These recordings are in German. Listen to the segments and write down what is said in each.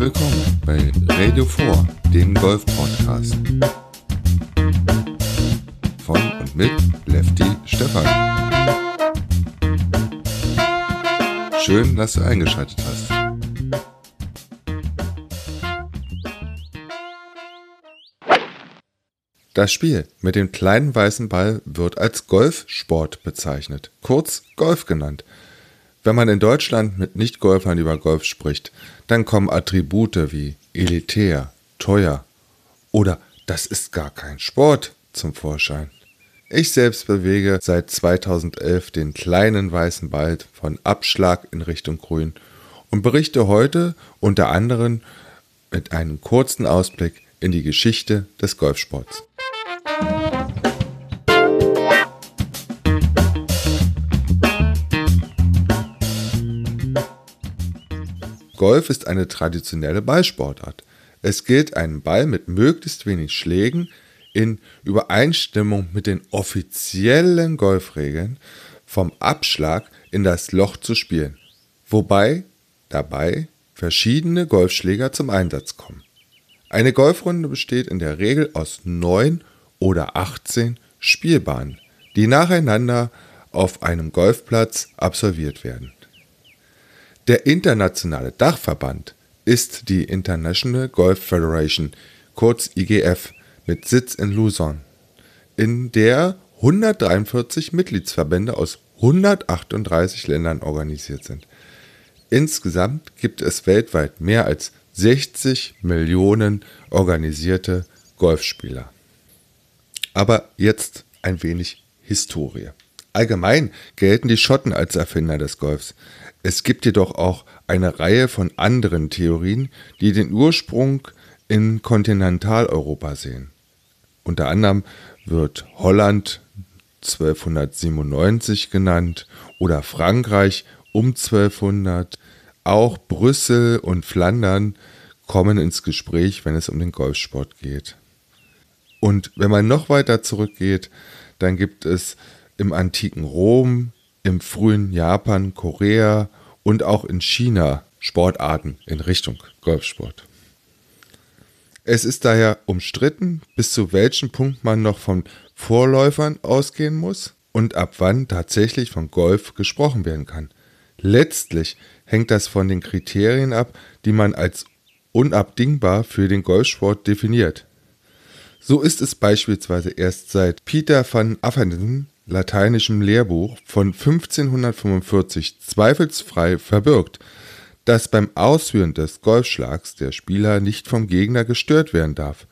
willkommen bei Radio 4, dem Golf-Podcast. Von und mit Lefty Stefan. Schön, dass du eingeschaltet hast. Das Spiel mit dem kleinen weißen Ball wird als Golfsport bezeichnet, kurz Golf genannt. Wenn man in Deutschland mit Nicht-Golfern über Golf spricht, dann kommen Attribute wie elitär, teuer oder das ist gar kein Sport zum Vorschein. Ich selbst bewege seit 2011 den kleinen weißen Ball von Abschlag in Richtung Grün und berichte heute unter anderem mit einem kurzen Ausblick in die Geschichte des Golfsports. Golf ist eine traditionelle Ballsportart. Es gilt, einen Ball mit möglichst wenig Schlägen in Übereinstimmung mit den offiziellen Golfregeln vom Abschlag in das Loch zu spielen, wobei dabei verschiedene Golfschläger zum Einsatz kommen. Eine Golfrunde besteht in der Regel aus neun oder 18 Spielbahnen, die nacheinander auf einem Golfplatz absolviert werden. Der internationale Dachverband ist die International Golf Federation, kurz IGF, mit Sitz in Luzon, in der 143 Mitgliedsverbände aus 138 Ländern organisiert sind. Insgesamt gibt es weltweit mehr als 60 Millionen organisierte Golfspieler. Aber jetzt ein wenig Historie. Allgemein gelten die Schotten als Erfinder des Golfs. Es gibt jedoch auch eine Reihe von anderen Theorien, die den Ursprung in Kontinentaleuropa sehen. Unter anderem wird Holland 1297 genannt oder Frankreich um 1200. Auch Brüssel und Flandern kommen ins Gespräch, wenn es um den Golfsport geht. Und wenn man noch weiter zurückgeht, dann gibt es im antiken Rom, im frühen Japan, Korea und auch in China Sportarten in Richtung Golfsport. Es ist daher umstritten, bis zu welchem Punkt man noch von Vorläufern ausgehen muss und ab wann tatsächlich von Golf gesprochen werden kann. Letztlich hängt das von den Kriterien ab, die man als unabdingbar für den Golfsport definiert. So ist es beispielsweise erst seit Peter van Affenden lateinischem Lehrbuch von 1545 zweifelsfrei verbirgt, dass beim Ausführen des Golfschlags der Spieler nicht vom Gegner gestört werden darf.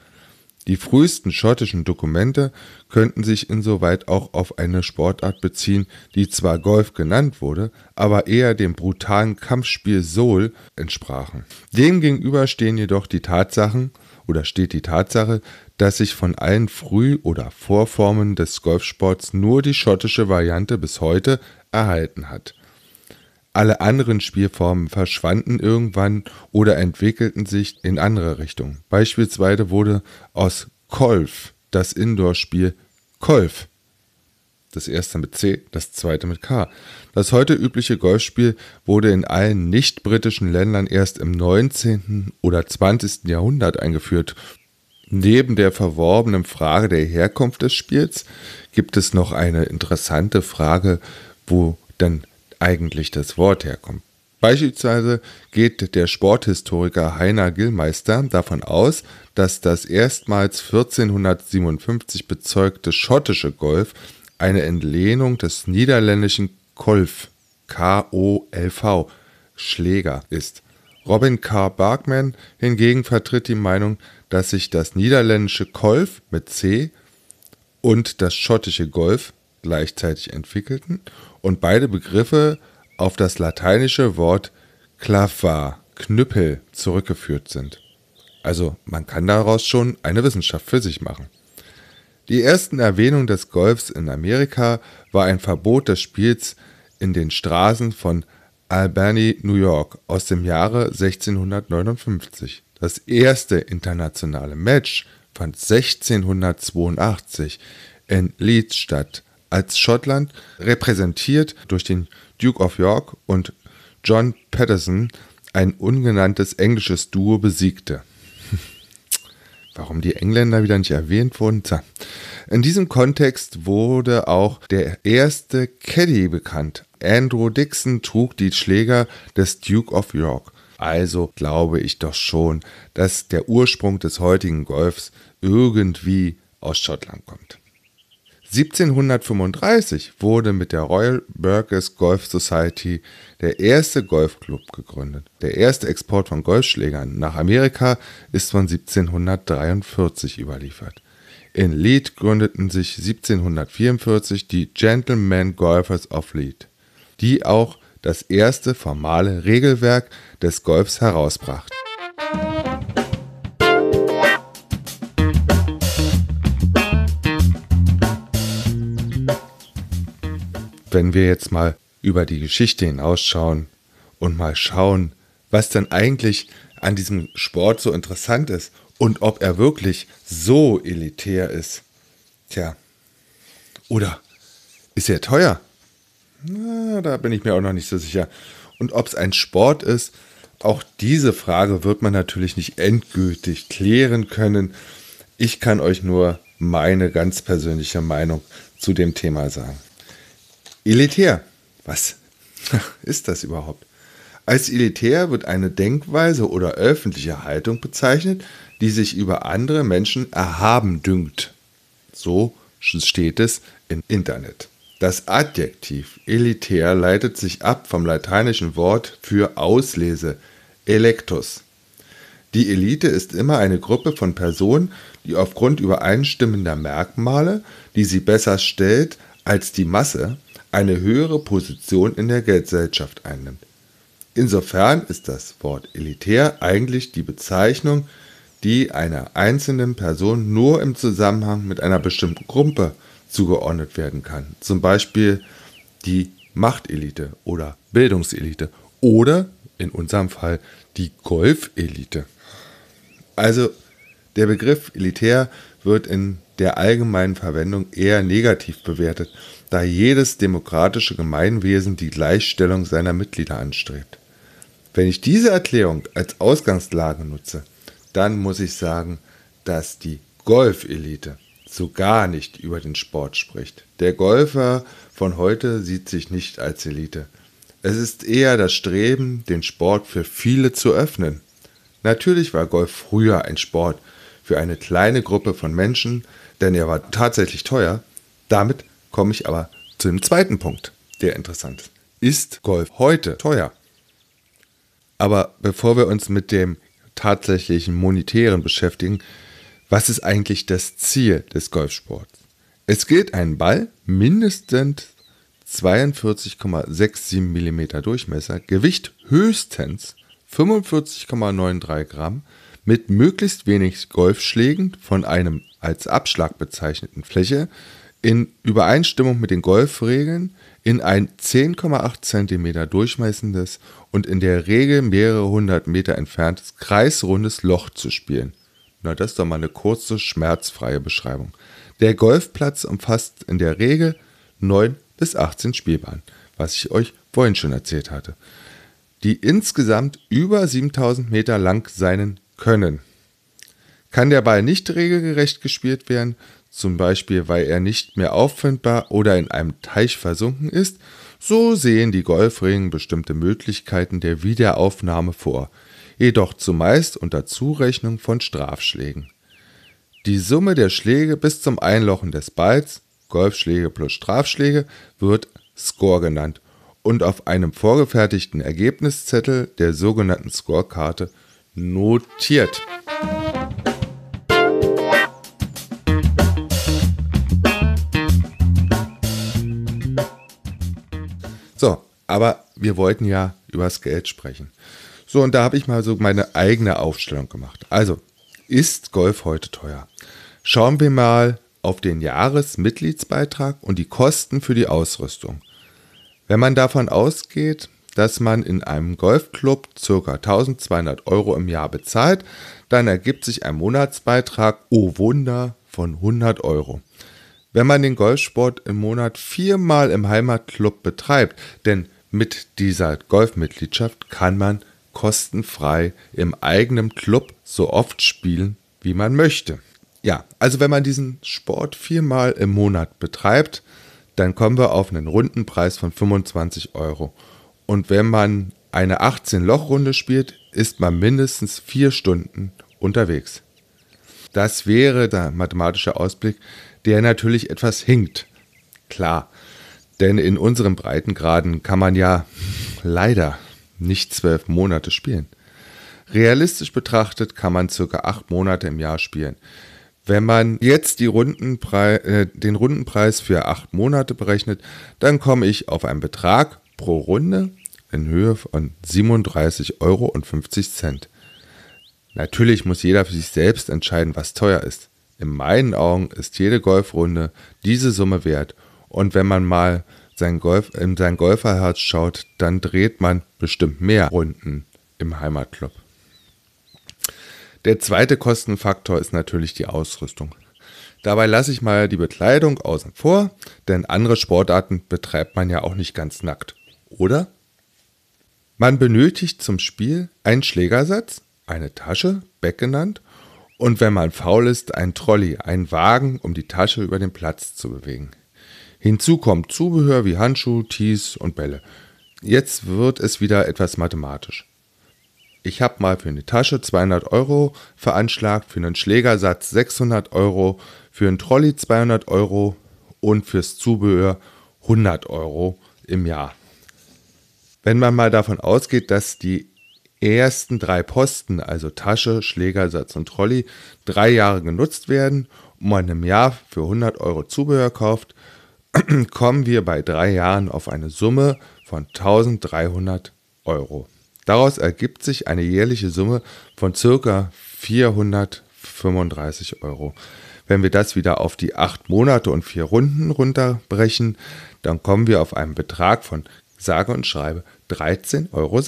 Die frühesten schottischen Dokumente könnten sich insoweit auch auf eine Sportart beziehen, die zwar Golf genannt wurde, aber eher dem brutalen Kampfspiel Sol entsprachen. Demgegenüber stehen jedoch die Tatsachen oder steht die Tatsache, dass sich von allen Früh- oder Vorformen des Golfsports nur die schottische Variante bis heute erhalten hat. Alle anderen Spielformen verschwanden irgendwann oder entwickelten sich in andere Richtungen. Beispielsweise wurde aus Kolf das Indoor-Spiel Kolf. Das erste mit C, das zweite mit K. Das heute übliche Golfspiel wurde in allen nicht-britischen Ländern erst im 19. oder 20. Jahrhundert eingeführt Neben der verworbenen Frage der Herkunft des Spiels gibt es noch eine interessante Frage, wo denn eigentlich das Wort herkommt. Beispielsweise geht der Sporthistoriker Heiner Gillmeister davon aus, dass das erstmals 1457 bezeugte schottische Golf eine Entlehnung des niederländischen Kolf, K-O-L-V, Schläger ist. Robin K. Barkman hingegen vertritt die Meinung, dass sich das niederländische Kolf mit C und das schottische Golf gleichzeitig entwickelten und beide Begriffe auf das lateinische Wort clava, Knüppel, zurückgeführt sind. Also man kann daraus schon eine Wissenschaft für sich machen. Die ersten Erwähnungen des Golfs in Amerika war ein Verbot des Spiels in den Straßen von Albany, New York aus dem Jahre 1659. Das erste internationale Match fand 1682 in Leeds statt, als Schottland, repräsentiert durch den Duke of York und John Patterson, ein ungenanntes englisches Duo besiegte. Warum die Engländer wieder nicht erwähnt wurden? In diesem Kontext wurde auch der erste Caddy bekannt. Andrew Dixon trug die Schläger des Duke of York. Also glaube ich doch schon, dass der Ursprung des heutigen Golfs irgendwie aus Schottland kommt. 1735 wurde mit der Royal Burgess Golf Society der erste Golfclub gegründet. Der erste Export von Golfschlägern nach Amerika ist von 1743 überliefert. In Leeds gründeten sich 1744 die Gentlemen Golfers of Leeds, die auch das erste formale Regelwerk des Golfs herausbrachten. Wenn wir jetzt mal über die Geschichte hinausschauen und mal schauen, was denn eigentlich an diesem Sport so interessant ist und ob er wirklich so elitär ist. Tja, oder ist er teuer? Na, da bin ich mir auch noch nicht so sicher. Und ob es ein Sport ist, auch diese Frage wird man natürlich nicht endgültig klären können. Ich kann euch nur meine ganz persönliche Meinung zu dem Thema sagen. Elitär. Was ist das überhaupt? Als elitär wird eine Denkweise oder öffentliche Haltung bezeichnet, die sich über andere Menschen erhaben dünkt. So steht es im Internet. Das Adjektiv elitär leitet sich ab vom lateinischen Wort für Auslese, electus. Die Elite ist immer eine Gruppe von Personen, die aufgrund übereinstimmender Merkmale, die sie besser stellt als die Masse, eine höhere Position in der Gesellschaft einnimmt. Insofern ist das Wort elitär eigentlich die Bezeichnung, die einer einzelnen Person nur im Zusammenhang mit einer bestimmten Gruppe zugeordnet werden kann. Zum Beispiel die Machtelite oder Bildungselite oder in unserem Fall die Golfelite. Also der Begriff elitär wird in der allgemeinen Verwendung eher negativ bewertet da jedes demokratische Gemeinwesen die Gleichstellung seiner Mitglieder anstrebt. Wenn ich diese Erklärung als Ausgangslage nutze, dann muss ich sagen, dass die Golfelite so gar nicht über den Sport spricht. Der Golfer von heute sieht sich nicht als Elite. Es ist eher das Streben, den Sport für viele zu öffnen. Natürlich war Golf früher ein Sport für eine kleine Gruppe von Menschen, denn er war tatsächlich teuer. Damit komme ich aber zu dem zweiten Punkt, der interessant ist. Ist Golf heute teuer? Aber bevor wir uns mit dem tatsächlichen Monetären beschäftigen, was ist eigentlich das Ziel des Golfsports? Es gilt, einen Ball mindestens 42,67 mm Durchmesser, Gewicht höchstens 45,93 Gramm, mit möglichst wenig Golfschlägen von einem als Abschlag bezeichneten Fläche in Übereinstimmung mit den Golfregeln in ein 10,8 cm durchmessendes und in der Regel mehrere hundert Meter entferntes kreisrundes Loch zu spielen. Na, das ist doch mal eine kurze, schmerzfreie Beschreibung. Der Golfplatz umfasst in der Regel 9 bis 18 Spielbahnen, was ich euch vorhin schon erzählt hatte, die insgesamt über 7000 Meter lang sein können. Kann der Ball nicht regelgerecht gespielt werden, zum Beispiel weil er nicht mehr auffindbar oder in einem Teich versunken ist, so sehen die Golfregeln bestimmte Möglichkeiten der Wiederaufnahme vor, jedoch zumeist unter Zurechnung von Strafschlägen. Die Summe der Schläge bis zum Einlochen des Balls, Golfschläge plus Strafschläge, wird Score genannt und auf einem vorgefertigten Ergebniszettel der sogenannten Scorekarte notiert. So, aber wir wollten ja über das Geld sprechen. So, und da habe ich mal so meine eigene Aufstellung gemacht. Also, ist Golf heute teuer? Schauen wir mal auf den Jahresmitgliedsbeitrag und die Kosten für die Ausrüstung. Wenn man davon ausgeht, dass man in einem Golfclub ca. 1200 Euro im Jahr bezahlt, dann ergibt sich ein Monatsbeitrag, oh Wunder, von 100 Euro wenn man den Golfsport im Monat viermal im Heimatclub betreibt, denn mit dieser Golfmitgliedschaft kann man kostenfrei im eigenen Club so oft spielen, wie man möchte. Ja, also wenn man diesen Sport viermal im Monat betreibt, dann kommen wir auf einen Rundenpreis von 25 Euro. Und wenn man eine 18-Loch-Runde spielt, ist man mindestens vier Stunden unterwegs. Das wäre der mathematische Ausblick, der natürlich etwas hinkt. Klar, denn in unseren Breitengraden kann man ja leider nicht zwölf Monate spielen. Realistisch betrachtet kann man circa acht Monate im Jahr spielen. Wenn man jetzt Rundenprei äh, den Rundenpreis für acht Monate berechnet, dann komme ich auf einen Betrag pro Runde in Höhe von 37,50 Euro. Natürlich muss jeder für sich selbst entscheiden, was teuer ist. In meinen Augen ist jede Golfrunde diese Summe wert. Und wenn man mal sein Golf, in sein Golferherz schaut, dann dreht man bestimmt mehr Runden im Heimatclub. Der zweite Kostenfaktor ist natürlich die Ausrüstung. Dabei lasse ich mal die Bekleidung außen vor, denn andere Sportarten betreibt man ja auch nicht ganz nackt. Oder? Man benötigt zum Spiel einen Schlägersatz, eine Tasche, Beck genannt, und wenn man faul ist, ein Trolley, einen Wagen, um die Tasche über den Platz zu bewegen. Hinzu kommt Zubehör wie Handschuhe, Tees und Bälle. Jetzt wird es wieder etwas mathematisch. Ich habe mal für eine Tasche 200 Euro veranschlagt, für einen Schlägersatz 600 Euro, für einen Trolley 200 Euro und fürs Zubehör 100 Euro im Jahr. Wenn man mal davon ausgeht, dass die ersten drei Posten, also Tasche, Schlägersatz und Trolley, drei Jahre genutzt werden und man im Jahr für 100 Euro Zubehör kauft, kommen wir bei drei Jahren auf eine Summe von 1300 Euro. Daraus ergibt sich eine jährliche Summe von ca. 435 Euro. Wenn wir das wieder auf die acht Monate und vier Runden runterbrechen, dann kommen wir auf einen Betrag von sage und schreibe 13,60 Euro.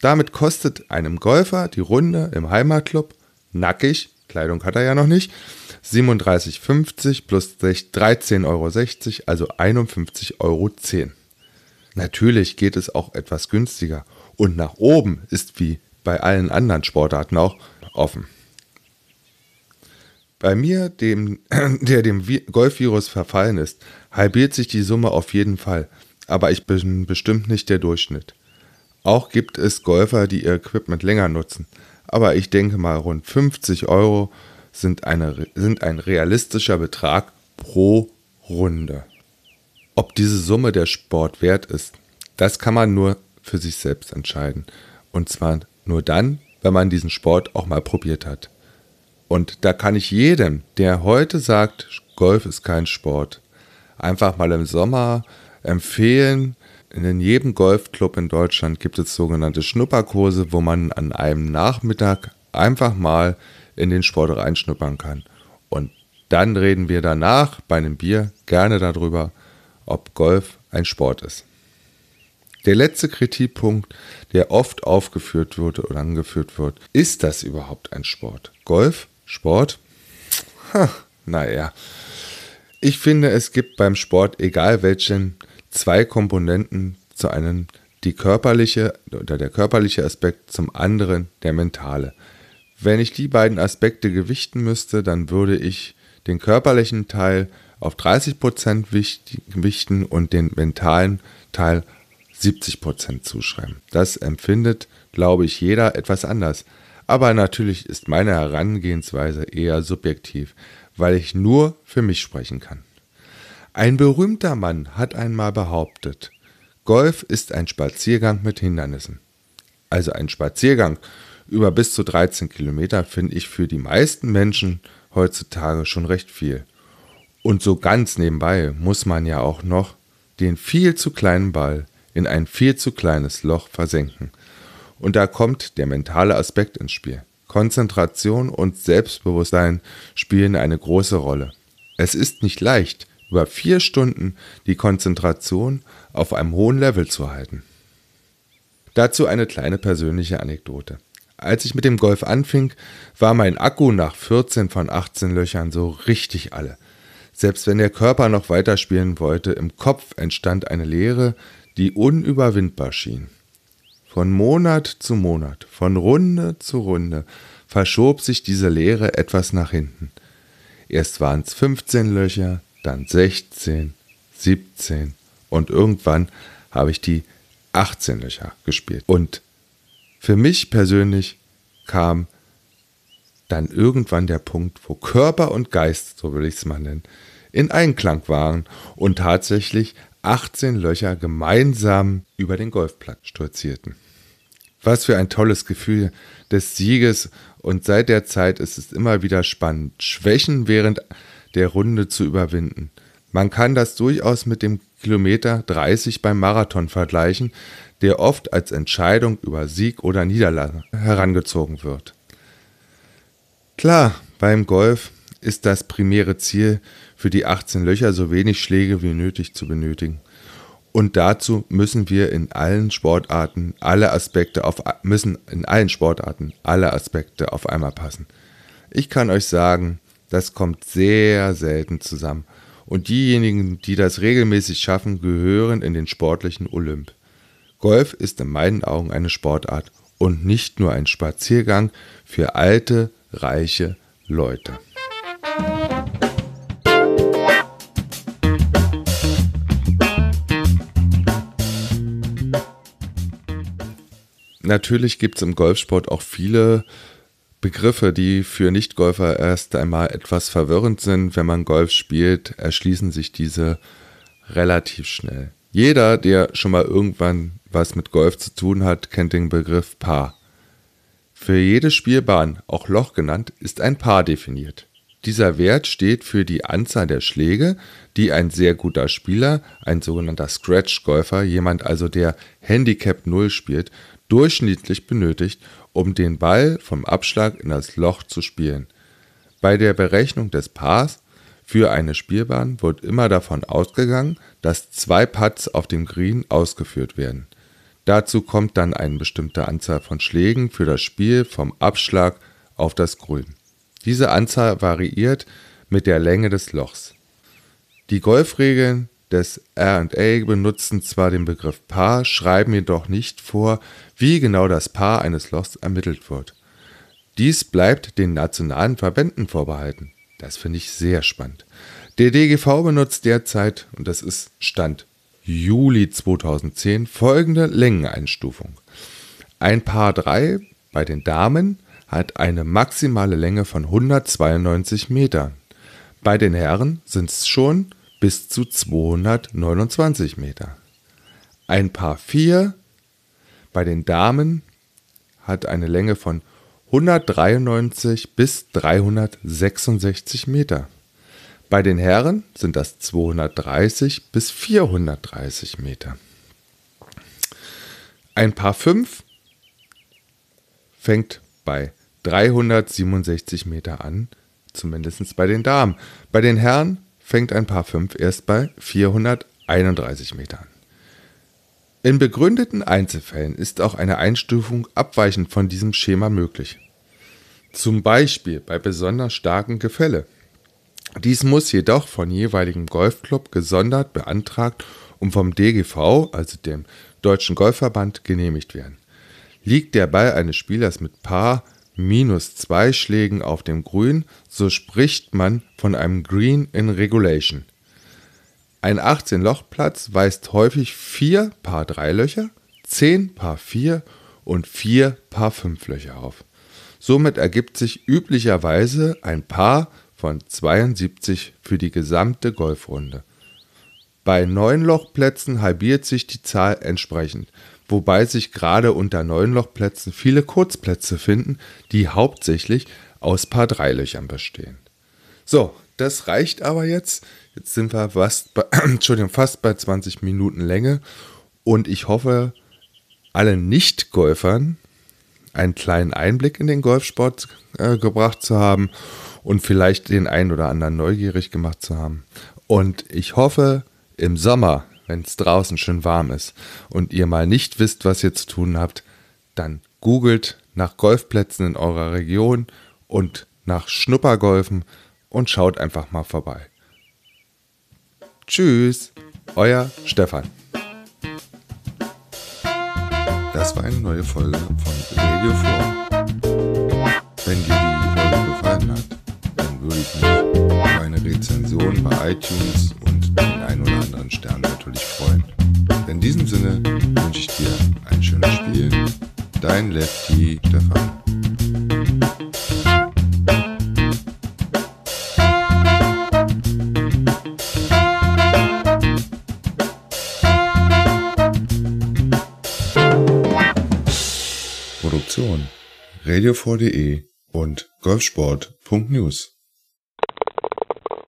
Damit kostet einem Golfer die Runde im Heimatclub nackig, Kleidung hat er ja noch nicht, 37,50 plus 13,60 Euro, also 51,10 Euro. Natürlich geht es auch etwas günstiger und nach oben ist wie bei allen anderen Sportarten auch offen. Bei mir, dem, der dem Golfvirus verfallen ist, halbiert sich die Summe auf jeden Fall, aber ich bin bestimmt nicht der Durchschnitt. Auch gibt es Golfer, die ihr Equipment länger nutzen, aber ich denke mal rund 50 Euro sind, eine, sind ein realistischer Betrag pro Runde. Ob diese Summe der Sport wert ist, das kann man nur für sich selbst entscheiden. Und zwar nur dann, wenn man diesen Sport auch mal probiert hat. Und da kann ich jedem, der heute sagt, Golf ist kein Sport, einfach mal im Sommer empfehlen. In jedem Golfclub in Deutschland gibt es sogenannte Schnupperkurse, wo man an einem Nachmittag einfach mal in den Sport reinschnuppern kann. Und dann reden wir danach bei einem Bier gerne darüber, ob Golf ein Sport ist. Der letzte Kritikpunkt, der oft aufgeführt wird oder angeführt wird, ist das überhaupt ein Sport? Golf? Sport? Ha, naja. Ich finde, es gibt beim Sport, egal welchen, zwei Komponenten zu einem die körperliche oder der körperliche Aspekt, zum anderen der mentale. Wenn ich die beiden Aspekte gewichten müsste, dann würde ich den körperlichen Teil auf 30% gewichten und den mentalen Teil 70% zuschreiben. Das empfindet, glaube ich, jeder etwas anders. Aber natürlich ist meine Herangehensweise eher subjektiv, weil ich nur für mich sprechen kann. Ein berühmter Mann hat einmal behauptet, Golf ist ein Spaziergang mit Hindernissen. Also ein Spaziergang über bis zu 13 Kilometer finde ich für die meisten Menschen heutzutage schon recht viel. Und so ganz nebenbei muss man ja auch noch den viel zu kleinen Ball in ein viel zu kleines Loch versenken. Und da kommt der mentale Aspekt ins Spiel. Konzentration und Selbstbewusstsein spielen eine große Rolle. Es ist nicht leicht, über vier Stunden die Konzentration auf einem hohen Level zu halten. Dazu eine kleine persönliche Anekdote. Als ich mit dem Golf anfing, war mein Akku nach 14 von 18 Löchern so richtig alle. Selbst wenn der Körper noch weiterspielen wollte, im Kopf entstand eine Leere, die unüberwindbar schien. von Monat zu Monat, von Runde zu Runde, verschob sich diese Lehre etwas nach hinten. Erst waren es 15 Löcher, dann 16, 17 und irgendwann habe ich die 18 Löcher gespielt. Und für mich persönlich kam dann irgendwann der Punkt, wo Körper und Geist, so will ich es mal nennen, in Einklang waren und tatsächlich 18 Löcher gemeinsam über den Golfplatz stolzierten. Was für ein tolles Gefühl des Sieges und seit der Zeit ist es immer wieder spannend, Schwächen während der Runde zu überwinden. Man kann das durchaus mit dem Kilometer 30 beim Marathon vergleichen, der oft als Entscheidung über Sieg oder Niederlage herangezogen wird. Klar, beim Golf ist das primäre Ziel, für die 18 Löcher so wenig Schläge wie nötig zu benötigen. Und dazu müssen wir in allen Sportarten alle Aspekte auf müssen in allen Sportarten alle Aspekte auf einmal passen. Ich kann euch sagen, das kommt sehr selten zusammen. Und diejenigen, die das regelmäßig schaffen, gehören in den sportlichen Olymp. Golf ist in meinen Augen eine Sportart und nicht nur ein Spaziergang für alte, reiche Leute. Natürlich gibt es im Golfsport auch viele Begriffe, die für Nichtgolfer erst einmal etwas verwirrend sind. Wenn man Golf spielt, erschließen sich diese relativ schnell. Jeder, der schon mal irgendwann was mit Golf zu tun hat, kennt den Begriff Paar. Für jede Spielbahn, auch Loch genannt, ist ein Paar definiert. Dieser Wert steht für die Anzahl der Schläge, die ein sehr guter Spieler, ein sogenannter Scratch-Golfer, jemand also der Handicap 0 spielt, durchschnittlich benötigt, um den Ball vom Abschlag in das Loch zu spielen. Bei der Berechnung des Pars für eine Spielbahn wird immer davon ausgegangen, dass zwei Putts auf dem Green ausgeführt werden. Dazu kommt dann eine bestimmte Anzahl von Schlägen für das Spiel vom Abschlag auf das Grün. Diese Anzahl variiert mit der Länge des Lochs. Die Golfregeln des RA benutzen zwar den Begriff Paar, schreiben jedoch nicht vor, wie genau das Paar eines Lochs ermittelt wird. Dies bleibt den nationalen Verbänden vorbehalten. Das finde ich sehr spannend. Der DGV benutzt derzeit, und das ist Stand Juli 2010, folgende Längeneinstufung. Ein Paar 3 bei den Damen hat eine maximale Länge von 192 Metern. Bei den Herren sind es schon bis zu 229 Meter. Ein Paar 4 bei den Damen hat eine Länge von 193 bis 366 Meter. Bei den Herren sind das 230 bis 430 Meter. Ein Paar 5 fängt bei 367 Meter an, zumindest bei den Damen. Bei den Herren fängt ein Paar 5 erst bei 431 Metern. In begründeten Einzelfällen ist auch eine Einstufung abweichend von diesem Schema möglich. Zum Beispiel bei besonders starkem Gefälle. Dies muss jedoch von jeweiligem Golfclub gesondert beantragt und vom DGV, also dem Deutschen Golfverband, genehmigt werden. Liegt der Ball eines Spielers mit Paar minus zwei Schlägen auf dem Grün, so spricht man von einem Green in Regulation. Ein 18-Loch-Platz weist häufig vier Paar 3 Löcher, 10 Paar 4 und 4 Paar 5 Löcher auf. Somit ergibt sich üblicherweise ein Paar von 72 für die gesamte Golfrunde. Bei 9-Loch-Plätzen halbiert sich die Zahl entsprechend wobei sich gerade unter Neunlochplätzen viele Kurzplätze finden, die hauptsächlich aus Paar 3 Löchern bestehen. So, das reicht aber jetzt. Jetzt sind wir fast bei, Entschuldigung, fast bei 20 Minuten Länge und ich hoffe, alle Nicht-Golfern einen kleinen Einblick in den Golfsport äh, gebracht zu haben und vielleicht den einen oder anderen neugierig gemacht zu haben. Und ich hoffe, im Sommer wenn es draußen schön warm ist und ihr mal nicht wisst, was ihr zu tun habt, dann googelt nach Golfplätzen in eurer Region und nach Schnuppergolfen und schaut einfach mal vorbei. Tschüss, euer Stefan. Das war eine neue Folge von Radio 4. Wenn dir die Folge gefallen hat, dann würde ich mich über eine Rezension bei iTunes den ein oder anderen Stern natürlich freuen. In diesem Sinne wünsche ich dir ein schönes Spiel. Dein Lefty Stefan. Produktion radio4.de und golfsport.news